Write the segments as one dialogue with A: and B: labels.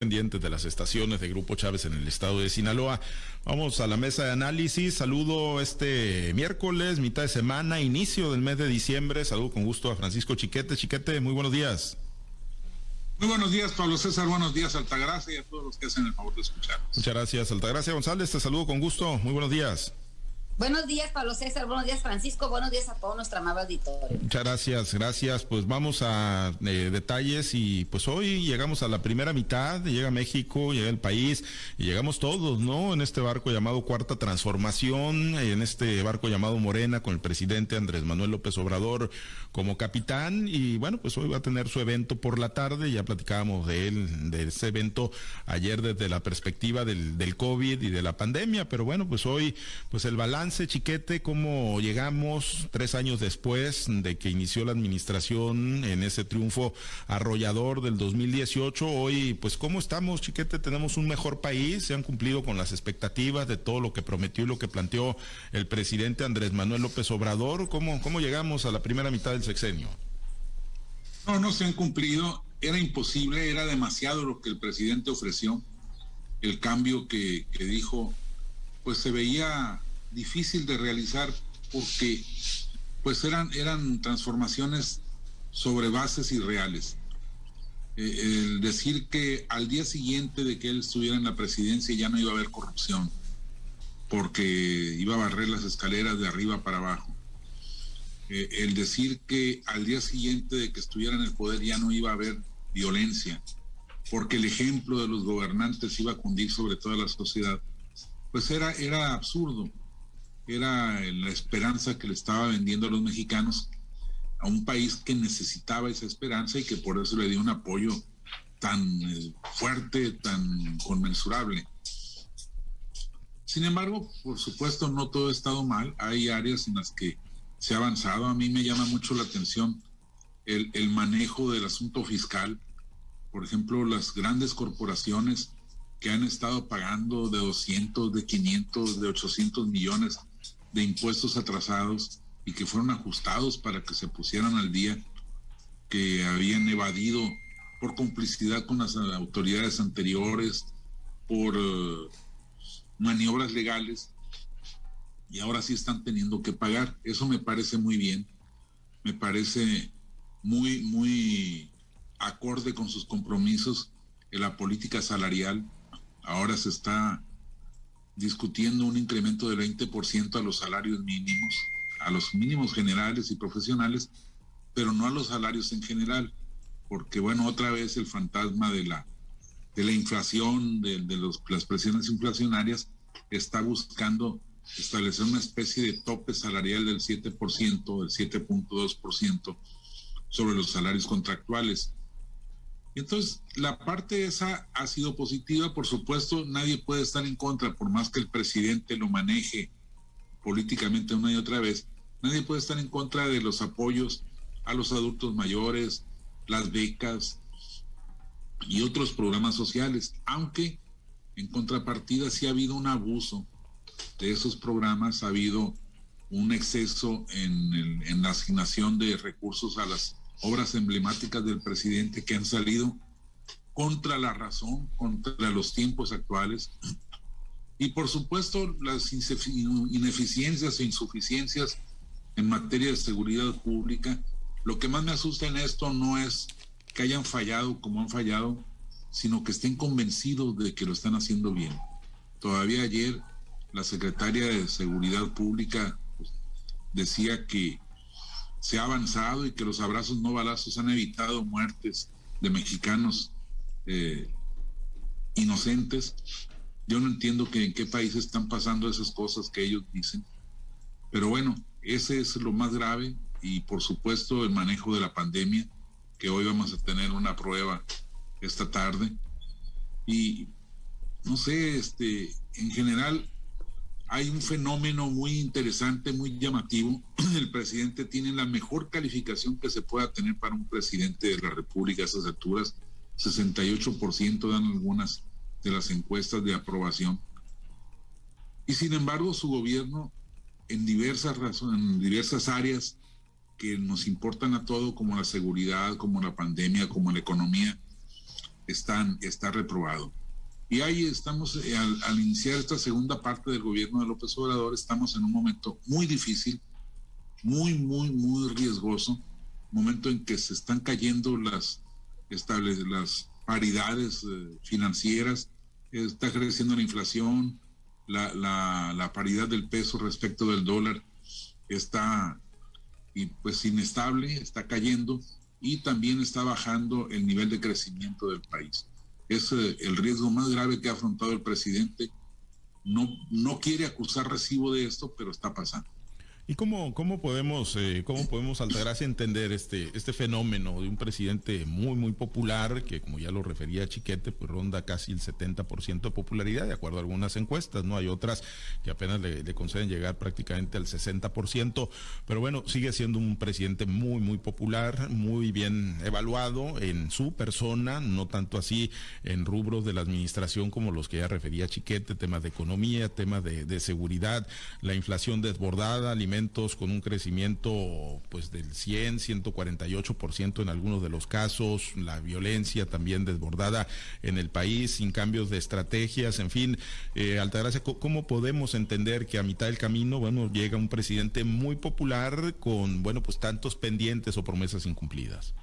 A: pendientes de las estaciones de Grupo Chávez en el estado de Sinaloa. Vamos a la mesa de análisis. Saludo este miércoles, mitad de semana, inicio del mes de diciembre. Saludo con gusto a Francisco Chiquete. Chiquete, muy buenos días.
B: Muy buenos días, Pablo César. Buenos días, Altagracia, y a todos los que hacen el favor de escuchar.
A: Muchas gracias, Altagracia González. Te saludo con gusto. Muy buenos días.
C: Buenos días, Pablo César. Buenos días, Francisco. Buenos días a todo nuestro amable auditorio.
A: Muchas gracias, gracias. Pues vamos a eh, detalles y pues hoy llegamos a la primera mitad, llega México, llega el país y llegamos todos, ¿no? En este barco llamado Cuarta Transformación, en este barco llamado Morena con el presidente Andrés Manuel López Obrador como capitán y bueno, pues hoy va a tener su evento por la tarde, ya platicábamos de él, de ese evento ayer desde la perspectiva del, del COVID y de la pandemia, pero bueno, pues hoy pues el balance Chiquete, cómo llegamos tres años después de que inició la administración en ese triunfo arrollador del 2018. Hoy, pues, ¿cómo estamos, Chiquete? Tenemos un mejor país, se han cumplido con las expectativas de todo lo que prometió y lo que planteó el presidente Andrés Manuel López Obrador. ¿Cómo, cómo llegamos a la primera mitad del sexenio?
B: No, no se han cumplido. Era imposible, era demasiado lo que el presidente ofreció. El cambio que, que dijo, pues se veía difícil de realizar porque pues eran, eran transformaciones sobre bases irreales. Eh, el decir que al día siguiente de que él estuviera en la presidencia ya no iba a haber corrupción, porque iba a barrer las escaleras de arriba para abajo. Eh, el decir que al día siguiente de que estuviera en el poder ya no iba a haber violencia, porque el ejemplo de los gobernantes iba a cundir sobre toda la sociedad, pues era, era absurdo era la esperanza que le estaba vendiendo a los mexicanos a un país que necesitaba esa esperanza y que por eso le dio un apoyo tan eh, fuerte, tan conmensurable. Sin embargo, por supuesto, no todo ha estado mal. Hay áreas en las que se ha avanzado. A mí me llama mucho la atención el, el manejo del asunto fiscal. Por ejemplo, las grandes corporaciones que han estado pagando de 200, de 500, de 800 millones de impuestos atrasados y que fueron ajustados para que se pusieran al día, que habían evadido por complicidad con las autoridades anteriores, por eh, maniobras legales, y ahora sí están teniendo que pagar. Eso me parece muy bien, me parece muy, muy acorde con sus compromisos en la política salarial. Ahora se está discutiendo un incremento del 20% a los salarios mínimos, a los mínimos generales y profesionales, pero no a los salarios en general, porque bueno, otra vez el fantasma de la, de la inflación, de, los, las presiones inflacionarias, está buscando establecer una especie de tope salarial del 7%, del 7.2% sobre los salarios contractuales. Entonces, la parte esa ha sido positiva, por supuesto, nadie puede estar en contra, por más que el presidente lo maneje políticamente una y otra vez, nadie puede estar en contra de los apoyos a los adultos mayores, las becas y otros programas sociales, aunque en contrapartida sí ha habido un abuso de esos programas, ha habido un exceso en, en la asignación de recursos a las obras emblemáticas del presidente que han salido contra la razón, contra los tiempos actuales. Y por supuesto las ineficiencias e insuficiencias en materia de seguridad pública. Lo que más me asusta en esto no es que hayan fallado como han fallado, sino que estén convencidos de que lo están haciendo bien. Todavía ayer la secretaria de Seguridad Pública decía que se ha avanzado y que los abrazos no balazos han evitado muertes de mexicanos eh, inocentes. Yo no entiendo que en qué países están pasando esas cosas que ellos dicen. Pero bueno, ese es lo más grave y por supuesto el manejo de la pandemia, que hoy vamos a tener una prueba esta tarde. Y no sé, este, en general hay un fenómeno muy interesante, muy llamativo. El presidente tiene la mejor calificación que se pueda tener para un presidente de la República a esas alturas. 68% dan algunas de las encuestas de aprobación. Y sin embargo, su gobierno en diversas razones, en diversas áreas que nos importan a todo, como la seguridad, como la pandemia, como la economía, están, está reprobado. Y ahí estamos, eh, al, iniciar esta segunda parte del gobierno de López Obrador, estamos en un momento muy difícil, muy, muy, muy riesgoso, momento en que se están cayendo las, las paridades eh, financieras, está creciendo la inflación, la, la, paridad del peso respecto del dólar está pues inestable, está cayendo y también está bajando el nivel de crecimiento del país. Es el riesgo más grave que ha afrontado el presidente. No, no quiere acusar recibo de esto, pero está pasando.
A: ¿Y cómo, cómo podemos, eh, cómo podemos Altagracia entender este, este fenómeno de un presidente muy, muy popular, que como ya lo refería Chiquete, pues ronda casi el 70% de popularidad, de acuerdo a algunas encuestas, ¿no? Hay otras que apenas le, conceden llegar prácticamente al 60%, pero bueno, sigue siendo un presidente muy, muy popular, muy bien evaluado en su persona, no tanto así en rubros de la administración como los que ya refería Chiquete, temas de economía, temas de, de seguridad, la inflación desbordada, alimentos con un crecimiento pues del 100, 148% en algunos de los casos, la violencia también desbordada en el país, sin cambios de estrategias, en fin, eh, Altagracia, ¿cómo podemos entender que a mitad del camino, bueno, llega un presidente muy popular con, bueno, pues tantos pendientes o promesas incumplidas?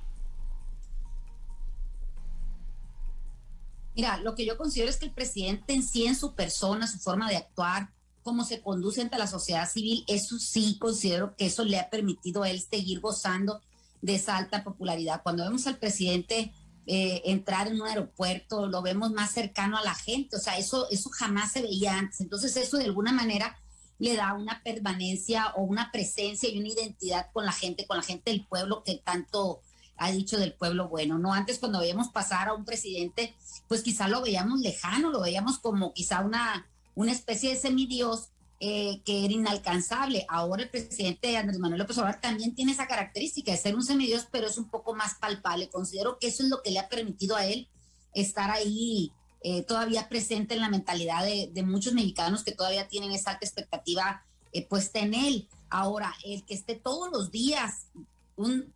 C: Mira, lo que yo considero es que el presidente en sí, en su persona, su forma de actuar, cómo se conduce ante la sociedad civil, eso sí considero que eso le ha permitido a él seguir gozando de esa alta popularidad. Cuando vemos al presidente eh, entrar en un aeropuerto, lo vemos más cercano a la gente, o sea, eso, eso jamás se veía antes. Entonces eso de alguna manera le da una permanencia o una presencia y una identidad con la gente, con la gente del pueblo que tanto ha dicho del pueblo bueno, ¿no? Antes cuando veíamos pasar a un presidente, pues quizá lo veíamos lejano, lo veíamos como quizá una una especie de semidios eh, que era inalcanzable. Ahora el presidente Andrés Manuel López Obrador también tiene esa característica de ser un semidios, pero es un poco más palpable. Considero que eso es lo que le ha permitido a él estar ahí eh, todavía presente en la mentalidad de, muchos mexicanos que todavía tienen esa alta expectativa eh, puesta en él. Ahora, el que esté todos los días un,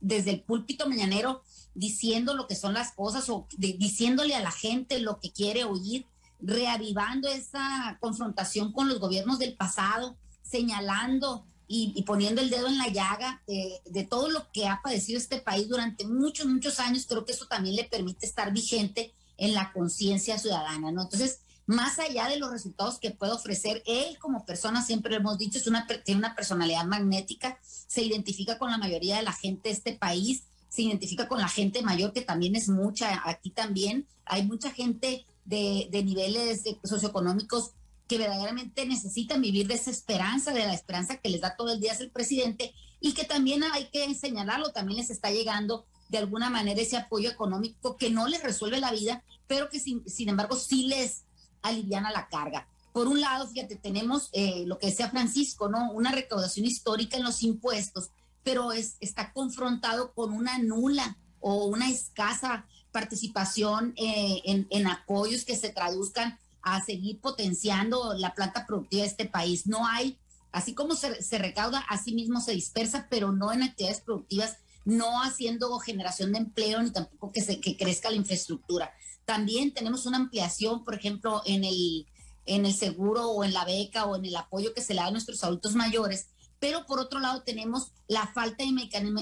C: desde el púlpito mañanero diciendo lo que son las cosas o diciéndole a la gente lo que quiere oír, reavivando esa confrontación con los gobiernos del pasado, señalando y, poniendo el dedo en la llaga de, todo lo que ha padecido este país durante muchos, muchos años, creo que eso también le permite estar vigente en la conciencia ciudadana, ¿no? Entonces, más allá de los resultados que puede ofrecer, él como persona, siempre hemos dicho, tiene una personalidad magnética, se identifica con la mayoría de la gente de este país, se identifica con la gente mayor, que también es mucha, aquí también hay mucha gente de, niveles socioeconómicos que verdaderamente necesitan vivir de esa esperanza, de la esperanza que les da todo el día el presidente y que también hay que señalarlo, también les está llegando de alguna manera ese apoyo económico que no les resuelve la vida, pero que sin, embargo sí les aliviana la carga. Por un lado, fíjate, tenemos eh, lo que decía Francisco, ¿no? Una recaudación histórica en los impuestos, pero es, está confrontado con una nula o una escasa participación eh, en, apoyos que se traduzcan a seguir potenciando la planta productiva de este país. No hay, así como se, recauda, así mismo se dispersa, pero no en actividades productivas, no haciendo generación de empleo ni tampoco que, se, que crezca la infraestructura. También tenemos una ampliación, por ejemplo, en el, en el seguro o en la beca o en el apoyo que se le da a nuestros adultos mayores, pero por otro lado tenemos la falta de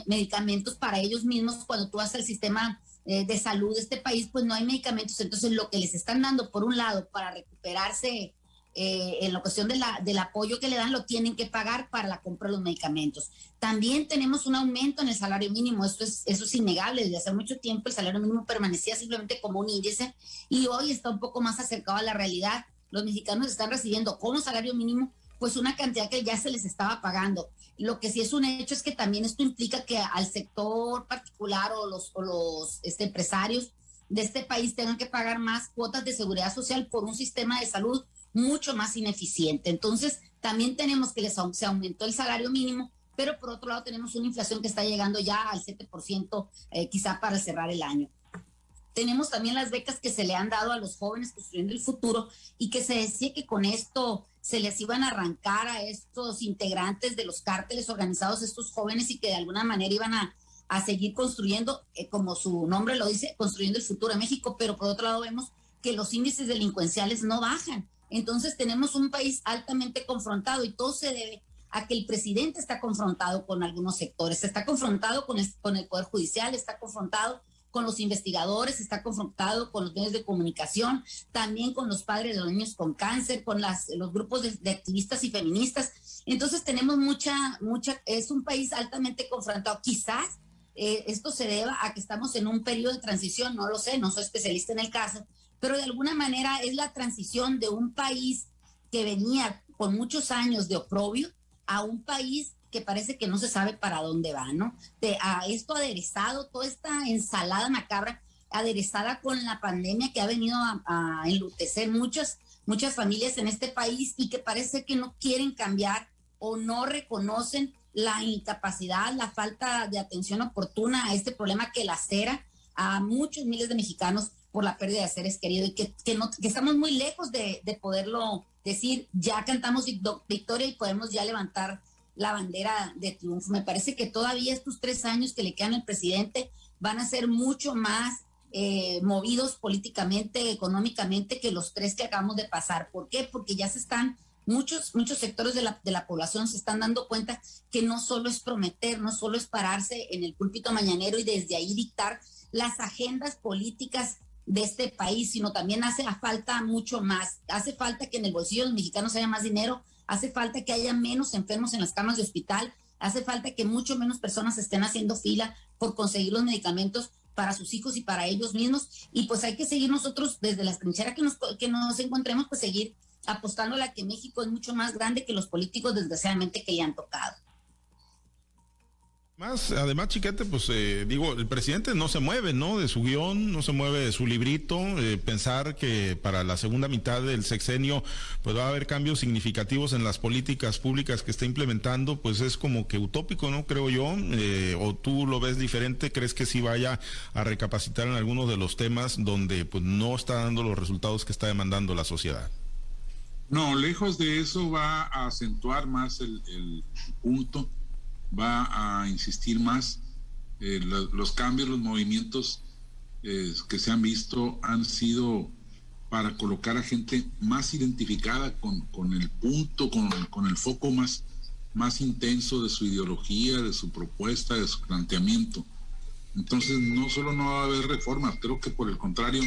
C: medicamentos para ellos mismos cuando tú vas al sistema eh, de salud de este país, pues no hay medicamentos. Entonces, lo que les están dando, por un lado, para recuperarse eh, en la cuestión de la, del apoyo que le dan, lo tienen que pagar para la compra de los medicamentos. También tenemos un aumento en el salario mínimo, esto es, eso es innegable. Desde hace mucho tiempo el salario mínimo permanecía simplemente como un índice y hoy está un poco más acercado a la realidad. Los mexicanos están recibiendo como salario mínimo pues una cantidad que ya se les estaba pagando. Lo que sí es un hecho es que también esto implica que al sector particular o los, los este, empresarios de este país tengan que pagar más cuotas de seguridad social por un sistema de salud mucho más ineficiente. Entonces, también tenemos que les, se aumentó el salario mínimo, pero por otro lado tenemos una inflación que está llegando ya al 7% eh, quizá para cerrar el año. Tenemos también las becas que se le han dado a los jóvenes construyendo el futuro y que se decía que con esto se les iban a arrancar a estos integrantes de los cárteles organizados, estos jóvenes, y que de alguna manera iban a, a seguir construyendo, eh, como su nombre lo dice, construyendo el futuro de México, pero por otro lado vemos que los índices delincuenciales no bajan. Entonces tenemos un país altamente confrontado y todo se debe a que el presidente está confrontado con algunos sectores, está confrontado con el, con el Poder Judicial, está confrontado con los investigadores, está confrontado con los medios de comunicación, también con los padres de los niños con cáncer, con las, los grupos de, activistas y feministas. Entonces tenemos mucha, mucha, es un país altamente confrontado. Quizás eh, esto se deba a que estamos en un periodo de transición, no lo sé, no soy especialista en el caso, pero de alguna manera es la transición de un país que venía con muchos años de oprobio a un país que parece que no se sabe para dónde va, ¿no? De, a esto aderezado, toda esta ensalada macabra, aderezada con la pandemia que ha venido a, a enlutecer muchas, muchas familias en este país y que parece que no quieren cambiar o no reconocen la incapacidad, la falta de atención oportuna a este problema que lacera a muchos miles de mexicanos por la pérdida de seres queridos y que, que, no, que estamos muy lejos de, de poderlo decir, ya cantamos victoria y podemos ya levantar la bandera de triunfo. Me parece que todavía estos tres años que le quedan al presidente van a ser mucho más eh, movidos políticamente, económicamente, que los tres que acabamos de pasar. ¿Por qué? Porque ya se están, muchos, muchos sectores de la, de la población se están dando cuenta que no solo es prometer, no solo es pararse en el púlpito mañanero y desde ahí dictar las agendas políticas de este país, sino también hace falta mucho más. Hace falta que en el bolsillo de los mexicanos haya más dinero, hace falta que haya menos enfermos en las camas de hospital, hace falta que mucho menos personas estén haciendo fila por conseguir los medicamentos para sus hijos y para ellos mismos. Y pues hay que seguir nosotros desde las trincheras que nos, que nos encontremos, pues seguir apostando a la que México es mucho más grande que los políticos desgraciadamente que ya han tocado.
A: Más, además, Chiquete, pues eh, digo, el presidente no se mueve, ¿no? De su guion, no se mueve de su librito. Eh, pensar que para la segunda mitad del sexenio, pues va a haber cambios significativos en las políticas públicas que está implementando, pues es como que utópico, ¿no? Creo yo. Eh, o tú lo ves diferente, crees que sí vaya a recapacitar en algunos de los temas donde pues no está dando los resultados que está demandando la sociedad.
B: No, lejos de eso va a acentuar más el, el punto va a insistir más. Eh, los cambios, los movimientos eh, que se han visto han sido para colocar a gente más identificada con, con el punto, con, con, el foco más, más intenso de su ideología, de su propuesta, de su planteamiento. Entonces, no solo no va a haber reformas, creo que por el contrario,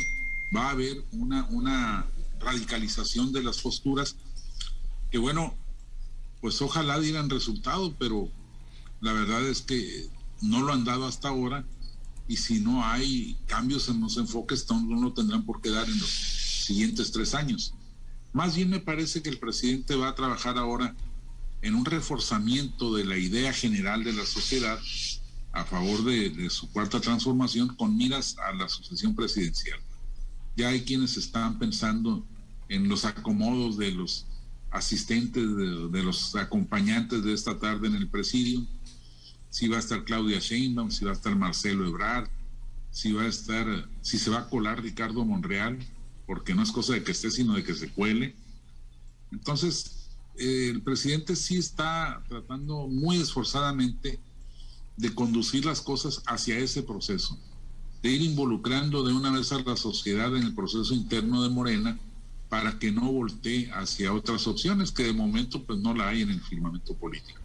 B: va a haber una, una radicalización de las posturas que, bueno, pues ojalá dieran resultado, pero la verdad es que no lo han dado hasta ahora y si no hay cambios en los enfoques, no lo tendrán por qué dar en los siguientes tres años. Más bien me parece que el presidente va a trabajar ahora en un reforzamiento de la idea general de la sociedad a favor de, su cuarta transformación con miras a la sucesión presidencial. Ya hay quienes están pensando en los acomodos de los asistentes, de, de los acompañantes de esta tarde en el presidio, si va a estar Claudia Sheinbaum, si va a estar Marcelo Ebrard, si va a estar, si se va a colar Ricardo Monreal, porque no es cosa de que esté, sino de que se cuele. Entonces, eh, el presidente sí está tratando muy esforzadamente de conducir las cosas hacia ese proceso, de ir involucrando de una vez a la sociedad en el proceso interno de Morena para que no voltee hacia otras opciones que de momento pues no la hay en el firmamento político.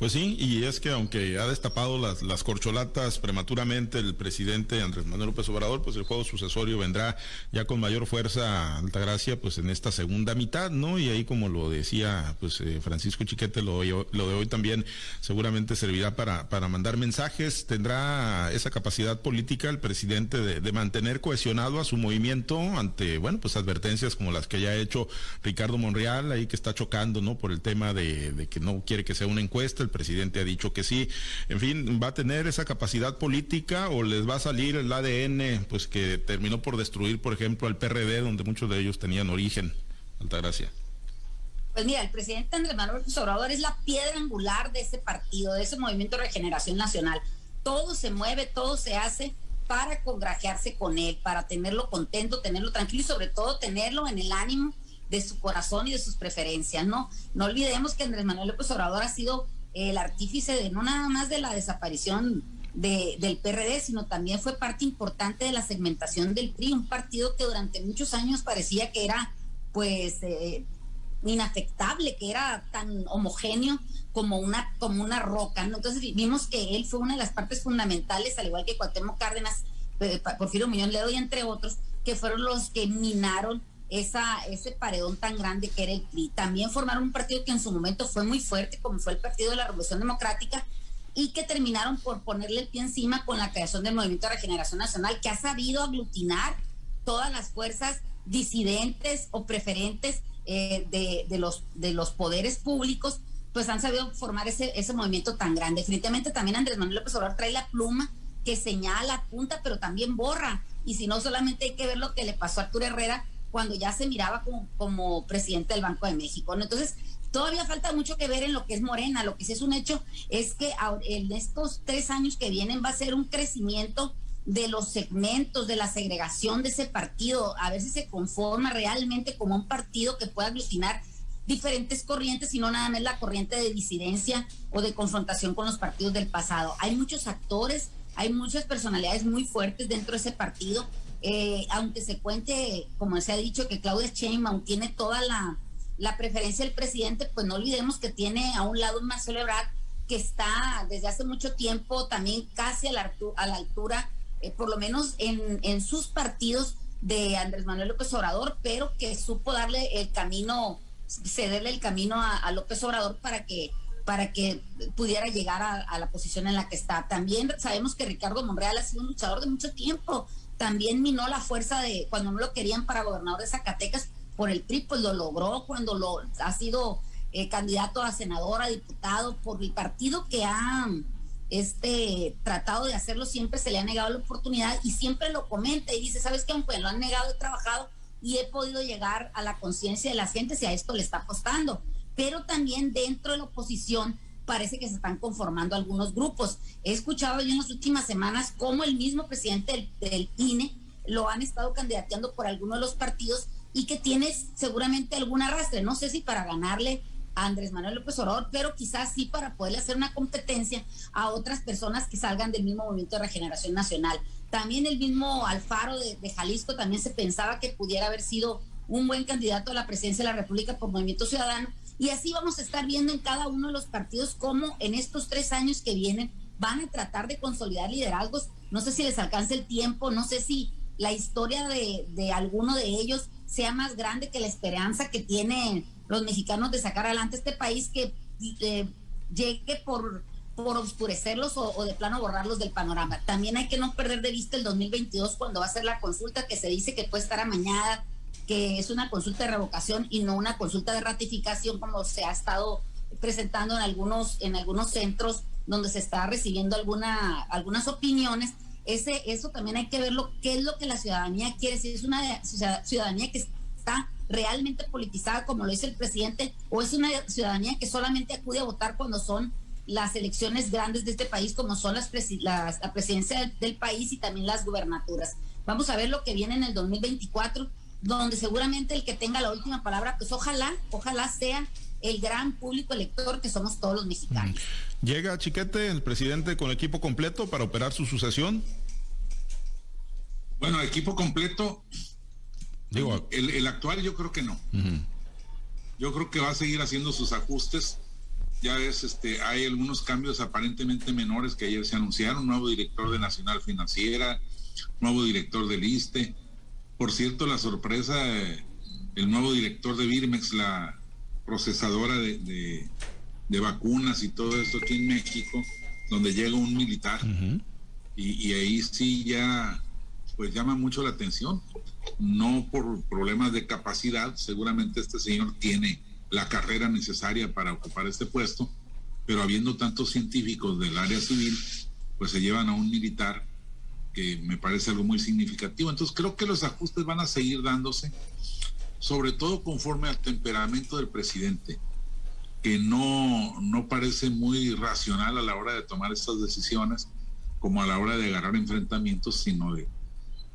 A: Pues sí, y es que aunque ha destapado las, corcholatas prematuramente el presidente Andrés Manuel López Obrador, pues el juego sucesorio vendrá ya con mayor fuerza, Altagracia, pues en esta segunda mitad, ¿no? Y ahí como lo decía pues eh, Francisco Chiquete, lo, lo de hoy también seguramente servirá para, para mandar mensajes, tendrá esa capacidad política el presidente de, mantener cohesionado a su movimiento ante, bueno, pues advertencias como las que ya ha hecho Ricardo Monreal, ahí que está chocando, ¿no? Por el tema de, que no quiere que sea una encuesta, presidente ha dicho que sí. En fin, ¿va a tener esa capacidad política o les va a salir el ADN pues que terminó por destruir, por ejemplo, al PRD, donde muchos de ellos tenían origen? Altagracia.
C: Pues mira, el presidente Andrés Manuel Obrador es la piedra angular de ese partido, de ese movimiento de regeneración nacional. Todo se mueve, todo se hace para congrajearse con él, para tenerlo contento, tenerlo tranquilo y sobre todo tenerlo en el ánimo de su corazón y de sus preferencias, ¿no? No olvidemos que Andrés Manuel López Obrador ha sido el artífice de no nada más de la desaparición de, del PRD, sino también fue parte importante de la segmentación del PRI, un partido que durante muchos años parecía que era pues eh, inafectable, que era tan homogéneo como una, como una roca. Entonces vimos que él fue una de las partes fundamentales, al igual que Cuauhtémoc Cárdenas, eh, Porfirio Muñoz Ledo y entre otros, que fueron los que minaron esa, ese paredón tan grande que era el PRI. También formaron un partido que en su momento fue muy fuerte, como fue el Partido de la Revolución Democrática, y que terminaron por ponerle el pie encima con la creación del Movimiento de Regeneración Nacional, que ha sabido aglutinar todas las fuerzas disidentes o preferentes eh, de, los, de los poderes públicos, pues han sabido formar ese, ese movimiento tan grande. Definitivamente también Andrés Manuel López Obrador trae la pluma que señala, apunta, pero también borra. Y si no, solamente hay que ver lo que le pasó a Arturo Herrera cuando ya se miraba como, como presidente del Banco de México. ¿no? Entonces, todavía falta mucho que ver en lo que es Morena. Lo que sí es un hecho es que en estos tres años que vienen va a ser un crecimiento de los segmentos, de la segregación de ese partido, a ver si se conforma realmente como un partido que pueda aglutinar diferentes corrientes y no nada más la corriente de disidencia o de confrontación con los partidos del pasado. Hay muchos actores, hay muchas personalidades muy fuertes dentro de ese partido eh, aunque se cuente, como se ha dicho, que Claudia Sheinbaum tiene toda la, preferencia del presidente, pues no olvidemos que tiene a un lado Marcelo Ebrard que está desde hace mucho tiempo también casi a la, a la altura, eh, por lo menos en, en sus partidos de Andrés Manuel López Obrador, pero que supo darle el camino, cederle el camino a, López Obrador para que para que pudiera llegar a, a, la posición en la que está. También sabemos que Ricardo Monreal ha sido un luchador de mucho tiempo, también minó la fuerza de cuando no lo querían para gobernador de Zacatecas por el PRI, pues lo logró cuando lo ha sido eh, candidato a senador, a diputado, por el partido que ha este tratado de hacerlo, siempre se le ha negado la oportunidad y siempre lo comenta y dice, ¿sabes qué? Aunque lo han negado, he trabajado y he podido llegar a la conciencia de la gente si a esto le está costando. Pero también dentro de la oposición parece que se están conformando algunos grupos. He escuchado yo en las últimas semanas cómo el mismo presidente del, INE lo han estado candidateando por algunos de los partidos y que tiene seguramente algún arrastre. No sé si para ganarle a Andrés Manuel López Obrador, pero quizás sí para poderle hacer una competencia a otras personas que salgan del mismo movimiento de regeneración nacional. También el mismo Alfaro de, de Jalisco también se pensaba que pudiera haber sido un buen candidato a la presidencia de la República por Movimiento Ciudadano y así vamos a estar viendo en cada uno de los partidos cómo en estos tres años que vienen van a tratar de consolidar liderazgos. No sé si les alcance el tiempo, no sé si la historia de, de alguno de ellos sea más grande que la esperanza que tienen los mexicanos de sacar adelante este país que eh, llegue por, por oscurecerlos o, o, de plano borrarlos del panorama. También hay que no perder de vista el 2022 cuando va a ser la consulta que se dice que puede estar amañada, que es una consulta de revocación y no una consulta de ratificación como se ha estado presentando en algunos, en algunos centros donde se está recibiendo alguna, algunas opiniones. Ese, eso también hay que verlo, qué es lo que la ciudadanía quiere, si es una ciudadanía que está realmente politizada como lo dice el presidente, o es una ciudadanía que solamente acude a votar cuando son las elecciones grandes de este país, como son las, las la presidencia del país y también las gubernaturas. Vamos a ver lo que viene en el 2024 donde seguramente el que tenga la última palabra, pues ojalá, ojalá sea el gran público elector que somos todos los mexicanos.
A: ¿Llega Chiquete, el presidente, con equipo completo para operar su sucesión?
B: Bueno, equipo completo. Digo, el, actual yo creo que no. Yo creo que va a seguir haciendo sus ajustes. Ya es, este, hay algunos cambios aparentemente menores que ayer se anunciaron. Nuevo director de Nacional Financiera, nuevo director del ISTE por cierto, la sorpresa, el nuevo director de Birmex, la procesadora de, vacunas y todo esto aquí en México, donde llega un militar, y, ahí sí ya, pues llama mucho la atención, no por problemas de capacidad, seguramente este señor tiene la carrera necesaria para ocupar este puesto, pero habiendo tantos científicos del área civil, pues se llevan a un militar que me parece algo muy significativo. Entonces creo que los ajustes van a seguir dándose, sobre todo conforme al temperamento del presidente, que no, no parece muy racional a la hora de tomar estas decisiones, como a la hora de agarrar enfrentamientos, sino de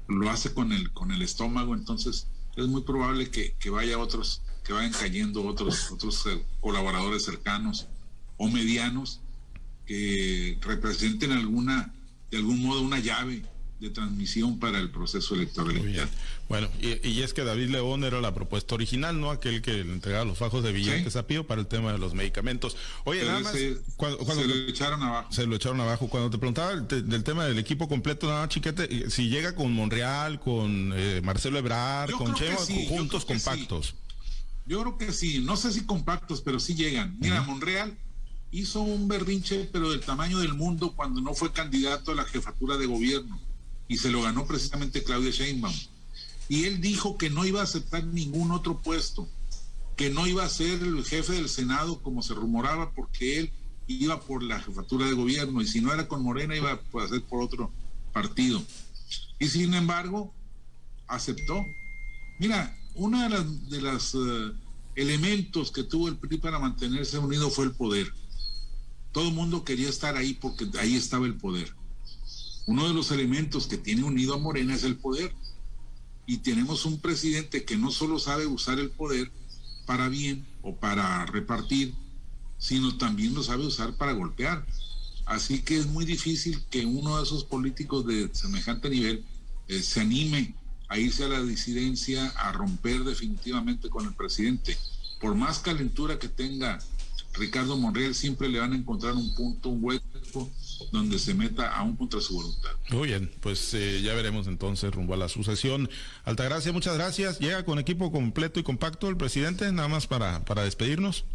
B: lo hace con el, con el estómago, entonces es muy probable que, que vaya otros, que vayan cayendo otros, otros eh, colaboradores cercanos o medianos que representen alguna de algún modo una llave de transmisión para el proceso electoral.
A: Bueno, y, es que David León era la propuesta original, ¿no? Aquel que le entregaba los fajos de billetes ¿Sí? a Pío para el tema de los medicamentos. Oye, nada más. Se,
B: cuando, se lo echaron abajo.
A: Se lo echaron abajo. Cuando te preguntaba del tema del equipo completo, nada más, chiquete, si llega con Monreal, con eh, Marcelo Ebrard, con Chema, juntos compactos.
B: Yo creo que sí, no sé si compactos, pero sí llegan. Mira, Monreal hizo un berrinche, pero del tamaño del mundo cuando no fue candidato a la jefatura de gobierno y se lo ganó precisamente Claudia Sheinbaum. Y él dijo que no iba a aceptar ningún otro puesto, que no iba a ser el jefe del Senado como se rumoraba porque él iba por la jefatura de gobierno y si no era con Morena iba a ser por otro partido. Y sin embargo, aceptó. Mira, uno de los de eh, elementos que tuvo el PRI para mantenerse unido fue el poder. Todo el mundo quería estar ahí porque ahí estaba el poder. Uno de los elementos que tiene unido a Morena es el poder. Y tenemos un presidente que no solo sabe usar el poder para bien o para repartir, sino también lo sabe usar para golpear. Así que es muy difícil que uno de esos políticos de semejante nivel eh, se anime a irse a la disidencia, a romper definitivamente con el presidente. Por más calentura que tenga Ricardo Monreal, siempre le van a encontrar un punto, un hueco donde se meta aún contra su voluntad.
A: Muy bien, pues eh, ya veremos entonces rumbo a la sucesión. Altagracia, muchas gracias. Llega con equipo completo y compacto el presidente, nada más para, para despedirnos.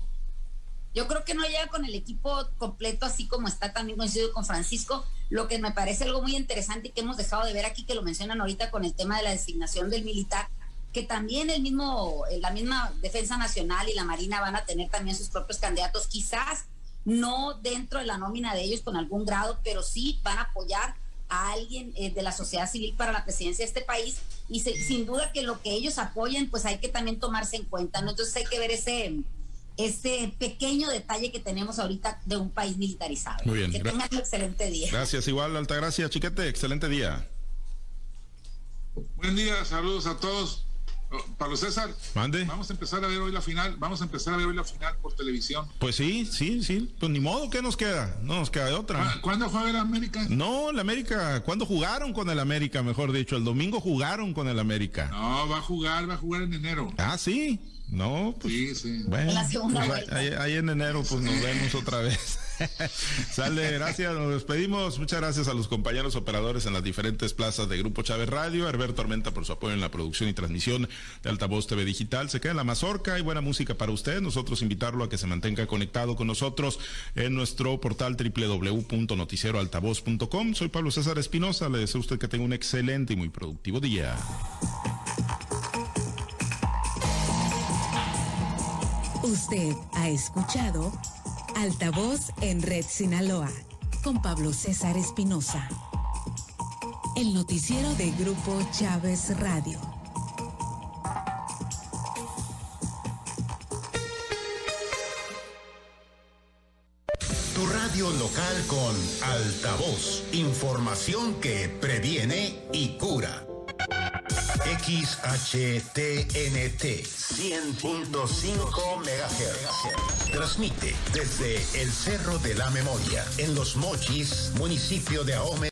C: Yo creo que no llega con el equipo completo, así como está también coincidido con Francisco. Lo que me parece algo muy interesante y que hemos dejado de ver aquí, que lo mencionan ahorita con el tema de la designación del militar, que también el mismo, la misma Defensa Nacional y la Marina van a tener también sus propios candidatos, quizás no dentro de la nómina de ellos con algún grado, pero sí van a apoyar a alguien eh, de la sociedad civil para la presidencia de este país y sin duda que lo que ellos apoyen pues hay que también tomarse en cuenta, ¿no? Entonces hay que ver ese, ese pequeño detalle que tenemos ahorita de un país militarizado.
A: Muy bien.
C: Que tengan un excelente día.
A: Gracias, igual, Altagracia, Chiquete, excelente día.
B: Buen día, saludos a todos. Pablo César,
A: Mande.
B: vamos a empezar a ver hoy la final, vamos a empezar a ver hoy la final por televisión.
A: Pues sí, sí, sí, pues ni modo, ¿qué nos queda? No nos queda de otra.
B: ¿Cuándo fue a ver América?
A: No, la América, ¿cuándo jugaron con el América, mejor dicho? El domingo jugaron con el América.
B: No, va a jugar, va a jugar en enero.
A: Ah, sí. No, pues.
B: Sí, sí.
A: Bueno,
C: la segunda
A: pues,
C: vuelta.
A: ahí, ahí en enero, pues nos vemos otra vez. Sale, gracias, nos despedimos. Muchas gracias a los compañeros operadores en las diferentes plazas de Grupo Chávez Radio, Herbert Tormenta por su apoyo en la producción y transmisión de Altavoz TV Digital. Se queda en la mazorca y buena música para usted. Nosotros invitarlo a que se mantenga conectado con nosotros en nuestro portal www.noticieroaltavoz.com. Soy Pablo César Espinosa. Le deseo a usted que tenga un excelente y muy productivo día.
D: Usted ha escuchado Altavoz en Red Sinaloa con Pablo César Espinosa. El noticiero de Grupo Chávez Radio.
E: Tu radio local con altavoz. Información que previene y cura. XHTNT 100.5 MHz. Transmite desde el Cerro de la Memoria, en Los Mochis, municipio de Ahome.